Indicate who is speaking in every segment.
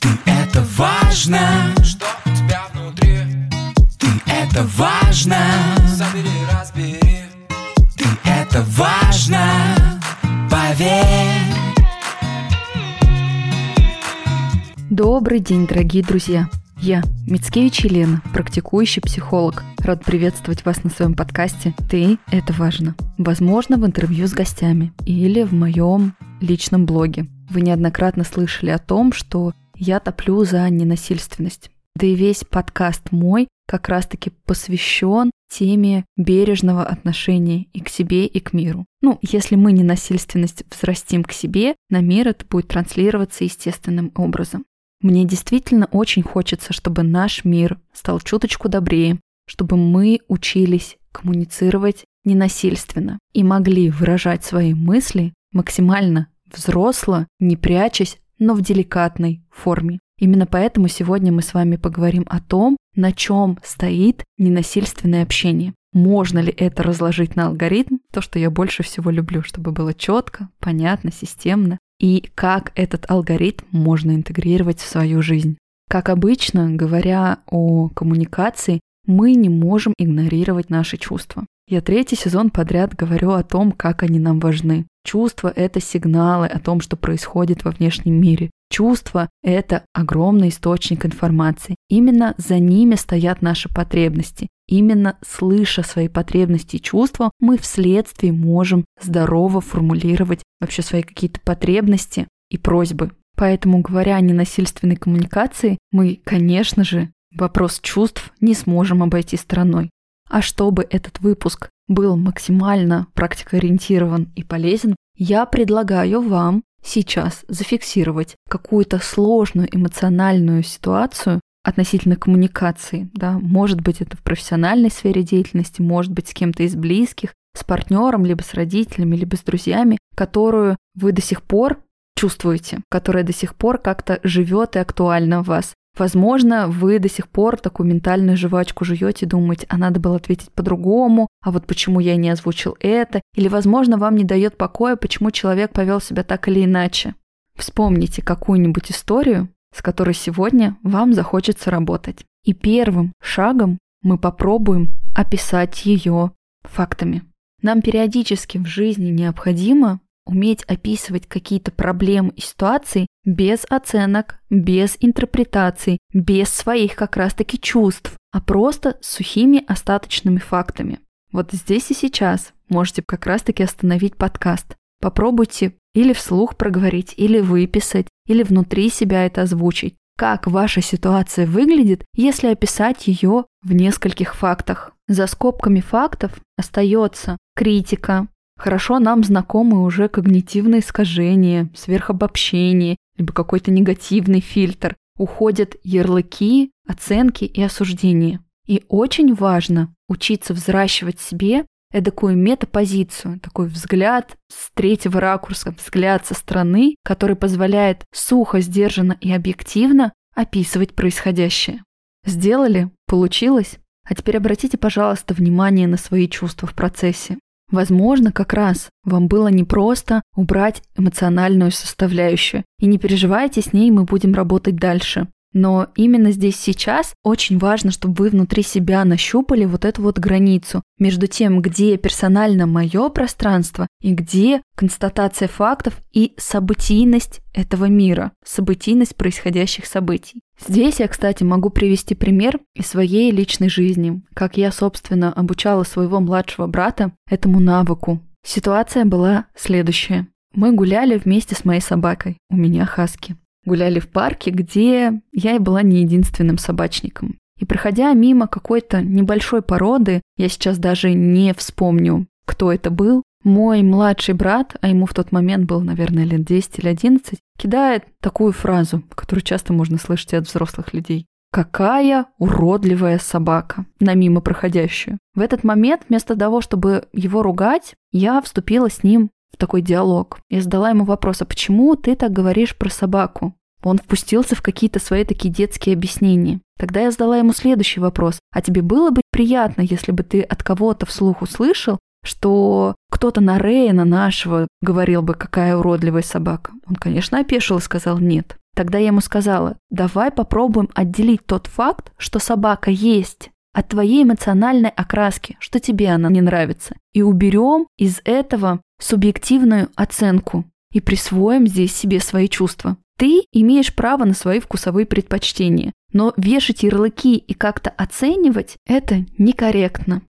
Speaker 1: Ты это важно,
Speaker 2: Что у тебя внутри?
Speaker 1: ты это важно,
Speaker 2: Забери, разбери
Speaker 1: ты это важно, поверь.
Speaker 3: Добрый день, дорогие друзья! Я, Мицкевич Елена, практикующий психолог. Рад приветствовать вас на своем подкасте «Ты – это важно». Возможно, в интервью с гостями или в моем личном блоге. Вы неоднократно слышали о том, что я топлю за ненасильственность. Да и весь подкаст мой как раз-таки посвящен теме бережного отношения и к себе, и к миру. Ну, если мы ненасильственность взрастим к себе, на мир это будет транслироваться естественным образом. Мне действительно очень хочется, чтобы наш мир стал чуточку добрее, чтобы мы учились коммуницировать ненасильственно и могли выражать свои мысли максимально взросло, не прячась, но в деликатной форме. Именно поэтому сегодня мы с вами поговорим о том, на чем стоит ненасильственное общение. Можно ли это разложить на алгоритм, то, что я больше всего люблю, чтобы было четко, понятно, системно, и как этот алгоритм можно интегрировать в свою жизнь. Как обычно, говоря о коммуникации, мы не можем игнорировать наши чувства. Я третий сезон подряд говорю о том, как они нам важны. Чувства — это сигналы о том, что происходит во внешнем мире. Чувства — это огромный источник информации. Именно за ними стоят наши потребности. Именно слыша свои потребности и чувства, мы вследствие можем здорово формулировать вообще свои какие-то потребности и просьбы. Поэтому, говоря о ненасильственной коммуникации, мы, конечно же, вопрос чувств не сможем обойти стороной. А чтобы этот выпуск был максимально практикоориентирован и полезен, я предлагаю вам сейчас зафиксировать какую-то сложную эмоциональную ситуацию относительно коммуникации. Да? Может быть, это в профессиональной сфере деятельности, может быть, с кем-то из близких, с партнером, либо с родителями, либо с друзьями, которую вы до сих пор чувствуете, которая до сих пор как-то живет и актуальна в вас. Возможно, вы до сих пор такую ментальную жвачку жуете думаете, а надо было ответить по-другому, а вот почему я не озвучил это, или, возможно, вам не дает покоя, почему человек повел себя так или иначе. Вспомните какую-нибудь историю, с которой сегодня вам захочется работать. И первым шагом мы попробуем описать ее фактами. Нам периодически в жизни необходимо уметь описывать какие-то проблемы и ситуации без оценок, без интерпретаций, без своих как раз-таки чувств, а просто сухими остаточными фактами. Вот здесь и сейчас можете как раз-таки остановить подкаст. Попробуйте или вслух проговорить, или выписать, или внутри себя это озвучить. Как ваша ситуация выглядит, если описать ее в нескольких фактах. За скобками фактов остается критика, хорошо нам знакомы уже когнитивные искажения, сверхобобщение, либо какой-то негативный фильтр. Уходят ярлыки, оценки и осуждения. И очень важно учиться взращивать себе эдакую метапозицию, такой взгляд с третьего ракурса, взгляд со стороны, который позволяет сухо, сдержанно и объективно описывать происходящее. Сделали? Получилось? А теперь обратите, пожалуйста, внимание на свои чувства в процессе. Возможно, как раз вам было непросто убрать эмоциональную составляющую. И не переживайте, с ней мы будем работать дальше. Но именно здесь сейчас очень важно, чтобы вы внутри себя нащупали вот эту вот границу между тем, где персонально мое пространство и где констатация фактов и событийность этого мира, событийность происходящих событий. Здесь я, кстати, могу привести пример из своей личной жизни, как я, собственно, обучала своего младшего брата этому навыку. Ситуация была следующая. Мы гуляли вместе с моей собакой, у меня хаски гуляли в парке, где я и была не единственным собачником. И проходя мимо какой-то небольшой породы, я сейчас даже не вспомню, кто это был, мой младший брат, а ему в тот момент был, наверное, лет 10 или 11, кидает такую фразу, которую часто можно слышать от взрослых людей. Какая уродливая собака на мимо проходящую. В этот момент, вместо того, чтобы его ругать, я вступила с ним в такой диалог. Я задала ему вопрос, а почему ты так говоришь про собаку? Он впустился в какие-то свои такие детские объяснения. Тогда я задала ему следующий вопрос. А тебе было бы приятно, если бы ты от кого-то вслух услышал, что кто-то на Рейна нашего говорил бы, какая уродливая собака? Он, конечно, опешил и сказал нет. Тогда я ему сказала, давай попробуем отделить тот факт, что собака есть, от твоей эмоциональной окраски, что тебе она не нравится, и уберем из этого субъективную оценку и присвоим здесь себе свои чувства. Ты имеешь право на свои вкусовые предпочтения, но вешать ярлыки и как-то оценивать – это некорректно.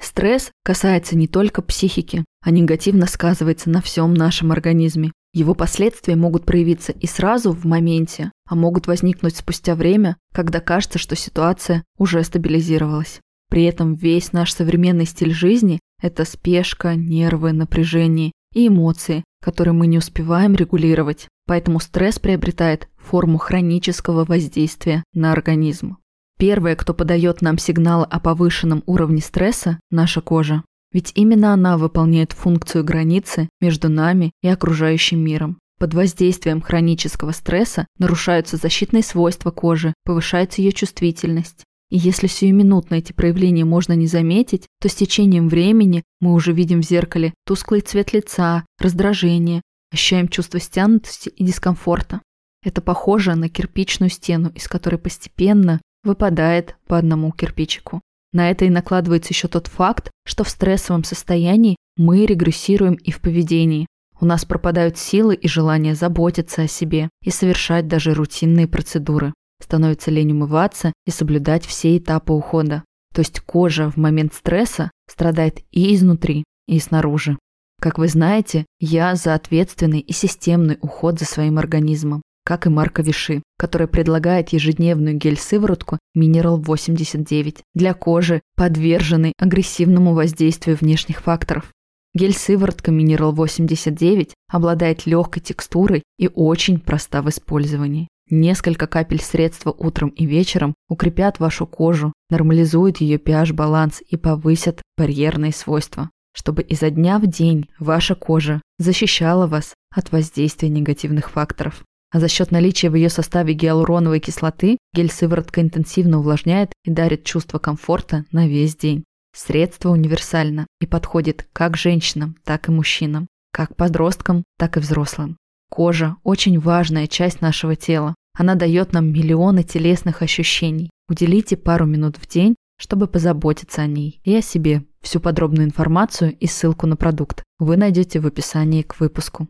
Speaker 3: Стресс касается не только психики, а негативно сказывается на всем нашем организме. Его последствия могут проявиться и сразу в моменте, а могут возникнуть спустя время, когда кажется, что ситуация уже стабилизировалась. При этом весь наш современный стиль жизни – это спешка, нервы, напряжение и эмоции, которые мы не успеваем регулировать. Поэтому стресс приобретает форму хронического воздействия на организм. Первое, кто подает нам сигналы о повышенном уровне стресса – наша кожа. Ведь именно она выполняет функцию границы между нами и окружающим миром. Под воздействием хронического стресса нарушаются защитные свойства кожи, повышается ее чувствительность. И если сиюминутно эти проявления можно не заметить, то с течением времени мы уже видим в зеркале тусклый цвет лица, раздражение, ощущаем чувство стянутости и дискомфорта. Это похоже на кирпичную стену, из которой постепенно выпадает по одному кирпичику. На это и накладывается еще тот факт, что в стрессовом состоянии мы регрессируем и в поведении. У нас пропадают силы и желание заботиться о себе и совершать даже рутинные процедуры. Становится лень умываться и соблюдать все этапы ухода. То есть кожа в момент стресса страдает и изнутри, и снаружи. Как вы знаете, я за ответственный и системный уход за своим организмом как и марка Виши, которая предлагает ежедневную гель-сыворотку Mineral 89 для кожи, подверженной агрессивному воздействию внешних факторов. Гель-сыворотка Mineral 89 обладает легкой текстурой и очень проста в использовании. Несколько капель средства утром и вечером укрепят вашу кожу, нормализуют ее pH-баланс и повысят барьерные свойства, чтобы изо дня в день ваша кожа защищала вас от воздействия негативных факторов. А за счет наличия в ее составе гиалуроновой кислоты гель-сыворотка интенсивно увлажняет и дарит чувство комфорта на весь день. Средство универсально и подходит как женщинам, так и мужчинам, как подросткам, так и взрослым. Кожа – очень важная часть нашего тела. Она дает нам миллионы телесных ощущений. Уделите пару минут в день, чтобы позаботиться о ней и о себе. Всю подробную информацию и ссылку на продукт вы найдете в описании к выпуску.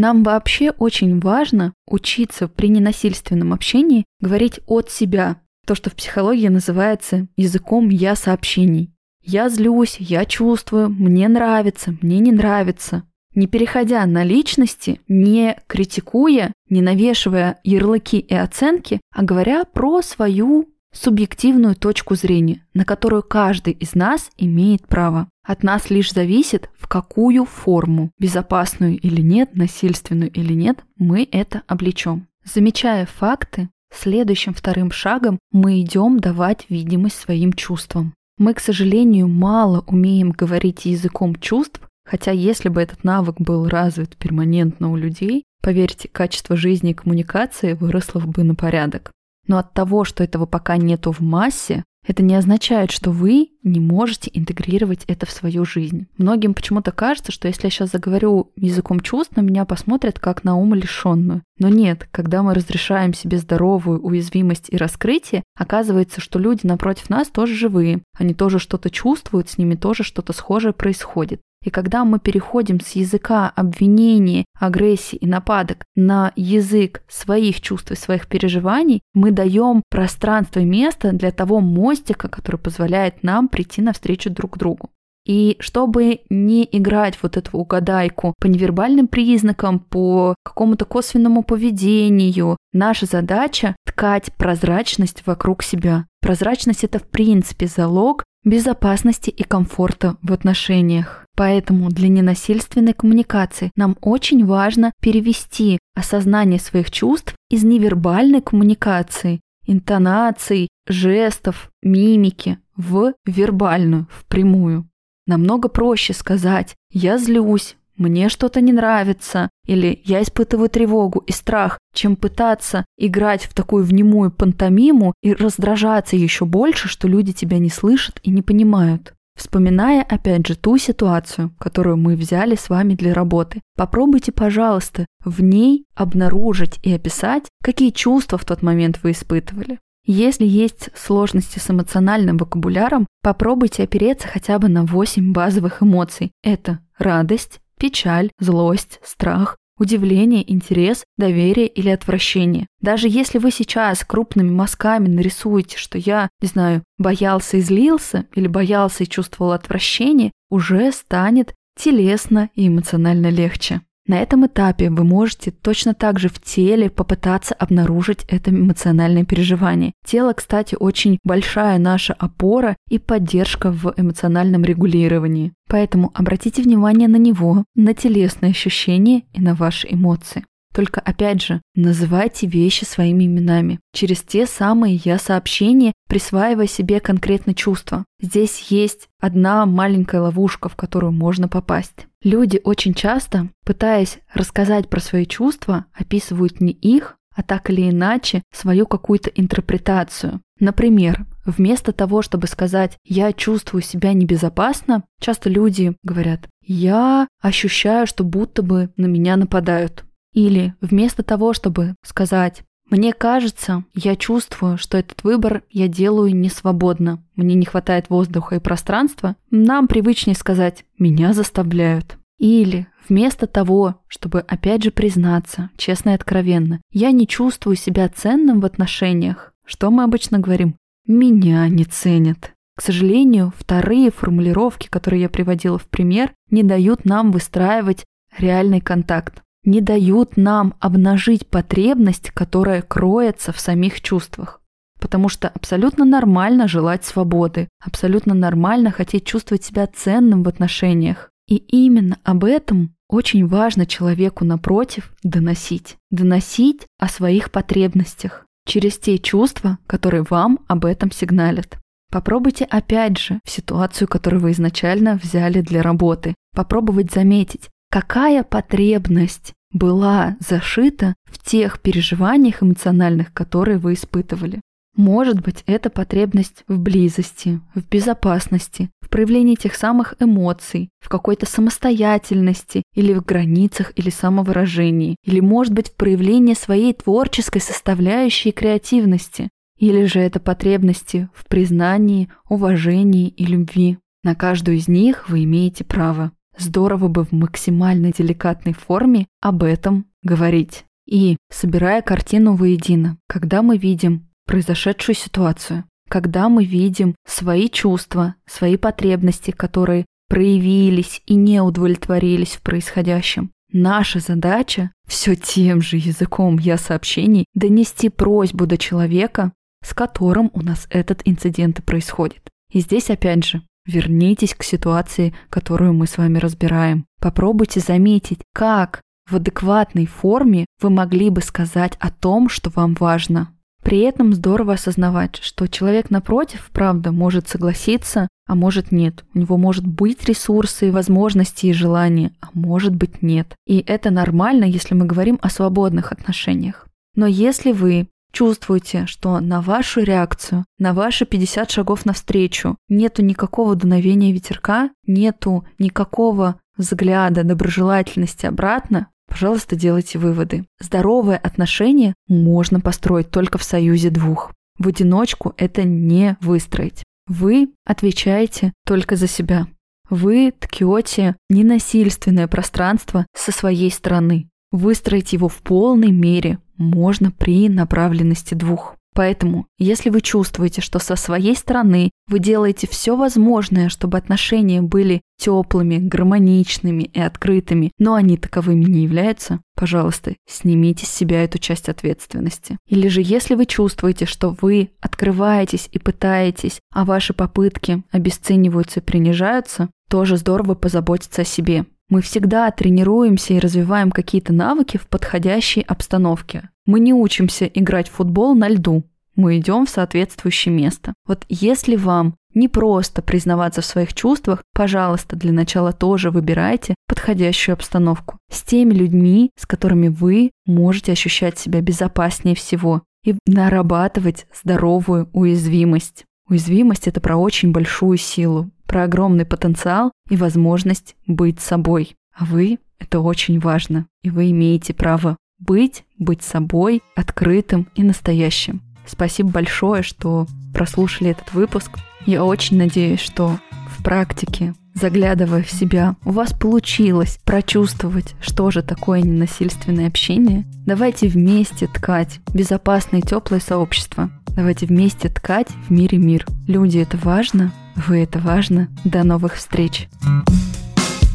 Speaker 3: Нам вообще очень важно учиться при ненасильственном общении говорить от себя. То, что в психологии называется языком «я» сообщений. Я злюсь, я чувствую, мне нравится, мне не нравится. Не переходя на личности, не критикуя, не навешивая ярлыки и оценки, а говоря про свою субъективную точку зрения, на которую каждый из нас имеет право. От нас лишь зависит, в какую форму, безопасную или нет, насильственную или нет, мы это облечем. Замечая факты, следующим вторым шагом мы идем давать видимость своим чувствам. Мы, к сожалению, мало умеем говорить языком чувств, хотя если бы этот навык был развит перманентно у людей, поверьте, качество жизни и коммуникации выросло бы на порядок. Но от того, что этого пока нету в массе, это не означает, что вы не можете интегрировать это в свою жизнь. Многим почему-то кажется, что если я сейчас заговорю языком чувств, на меня посмотрят как на ум лишенную. Но нет, когда мы разрешаем себе здоровую уязвимость и раскрытие, оказывается, что люди напротив нас тоже живые. Они тоже что-то чувствуют, с ними тоже что-то схожее происходит. И когда мы переходим с языка обвинения, агрессии и нападок на язык своих чувств и своих переживаний, мы даем пространство и место для того мостика, который позволяет нам прийти навстречу друг другу. И чтобы не играть вот эту угадайку по невербальным признакам, по какому-то косвенному поведению, наша задача ткать прозрачность вокруг себя. Прозрачность это в принципе залог безопасности и комфорта в отношениях. Поэтому для ненасильственной коммуникации нам очень важно перевести осознание своих чувств из невербальной коммуникации, интонаций, жестов, мимики в вербальную, в прямую. Намного проще сказать «я злюсь», «мне что-то не нравится» или «я испытываю тревогу и страх», чем пытаться играть в такую внемую пантомиму и раздражаться еще больше, что люди тебя не слышат и не понимают. Вспоминая, опять же, ту ситуацию, которую мы взяли с вами для работы, попробуйте, пожалуйста, в ней обнаружить и описать, какие чувства в тот момент вы испытывали. Если есть сложности с эмоциональным вокабуляром, попробуйте опереться хотя бы на 8 базовых эмоций. Это радость, печаль, злость, страх, удивление, интерес, доверие или отвращение. Даже если вы сейчас крупными мазками нарисуете, что я, не знаю, боялся и злился, или боялся и чувствовал отвращение, уже станет телесно и эмоционально легче. На этом этапе вы можете точно так же в теле попытаться обнаружить это эмоциональное переживание. Тело, кстати, очень большая наша опора и поддержка в эмоциональном регулировании. Поэтому обратите внимание на него, на телесные ощущения и на ваши эмоции. Только опять же, называйте вещи своими именами. Через те самые я-сообщения, присваивая себе конкретно чувства. Здесь есть одна маленькая ловушка, в которую можно попасть. Люди очень часто, пытаясь рассказать про свои чувства, описывают не их, а так или иначе свою какую-то интерпретацию. Например, вместо того, чтобы сказать «я чувствую себя небезопасно», часто люди говорят «я ощущаю, что будто бы на меня нападают». Или вместо того, чтобы сказать «Мне кажется, я чувствую, что этот выбор я делаю не свободно, мне не хватает воздуха и пространства», нам привычнее сказать «Меня заставляют». Или вместо того, чтобы опять же признаться, честно и откровенно, я не чувствую себя ценным в отношениях, что мы обычно говорим? Меня не ценят. К сожалению, вторые формулировки, которые я приводила в пример, не дают нам выстраивать реальный контакт не дают нам обнажить потребность, которая кроется в самих чувствах. Потому что абсолютно нормально желать свободы, абсолютно нормально хотеть чувствовать себя ценным в отношениях. И именно об этом очень важно человеку напротив доносить. Доносить о своих потребностях через те чувства, которые вам об этом сигналят. Попробуйте опять же в ситуацию, которую вы изначально взяли для работы, попробовать заметить, какая потребность была зашита в тех переживаниях эмоциональных, которые вы испытывали. Может быть, это потребность в близости, в безопасности, в проявлении тех самых эмоций, в какой-то самостоятельности или в границах или самовыражении, или, может быть, в проявлении своей творческой составляющей креативности, или же это потребности в признании, уважении и любви. На каждую из них вы имеете право. Здорово бы в максимально деликатной форме об этом говорить. И, собирая картину воедино, когда мы видим произошедшую ситуацию, когда мы видим свои чувства, свои потребности, которые проявились и не удовлетворились в происходящем, Наша задача все тем же языком я сообщений донести просьбу до человека, с которым у нас этот инцидент и происходит. И здесь опять же Вернитесь к ситуации, которую мы с вами разбираем. Попробуйте заметить, как в адекватной форме вы могли бы сказать о том, что вам важно. При этом здорово осознавать, что человек напротив, правда, может согласиться, а может нет. У него может быть ресурсы, возможности и желания, а может быть нет. И это нормально, если мы говорим о свободных отношениях. Но если вы чувствуете, что на вашу реакцию, на ваши 50 шагов навстречу нету никакого дуновения ветерка, нету никакого взгляда доброжелательности обратно, пожалуйста, делайте выводы. Здоровое отношение можно построить только в союзе двух. В одиночку это не выстроить. Вы отвечаете только за себя. Вы ткете ненасильственное пространство со своей стороны. Выстроить его в полной мере можно при направленности двух. Поэтому, если вы чувствуете, что со своей стороны вы делаете все возможное, чтобы отношения были теплыми, гармоничными и открытыми, но они таковыми не являются, пожалуйста, снимите с себя эту часть ответственности. Или же если вы чувствуете, что вы открываетесь и пытаетесь, а ваши попытки обесцениваются и принижаются, тоже здорово позаботиться о себе. Мы всегда тренируемся и развиваем какие-то навыки в подходящей обстановке. Мы не учимся играть в футбол на льду. Мы идем в соответствующее место. Вот если вам не просто признаваться в своих чувствах, пожалуйста, для начала тоже выбирайте подходящую обстановку. С теми людьми, с которыми вы можете ощущать себя безопаснее всего и нарабатывать здоровую уязвимость. Уязвимость — это про очень большую силу, про огромный потенциал и возможность быть собой. А вы — это очень важно, и вы имеете право быть, быть собой, открытым и настоящим. Спасибо большое, что прослушали этот выпуск. Я очень надеюсь, что в практике, заглядывая в себя, у вас получилось прочувствовать, что же такое ненасильственное общение. Давайте вместе ткать безопасное и теплое сообщество. Давайте вместе ткать в мире мир. Люди — это важно, вы — это важно. До новых встреч!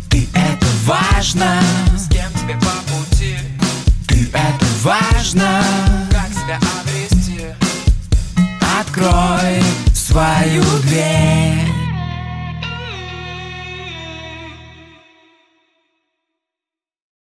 Speaker 1: Ты это важно,
Speaker 2: С кем тебе по пути
Speaker 1: ты это важно.
Speaker 2: Как себя обрести
Speaker 1: Открой свою дверь.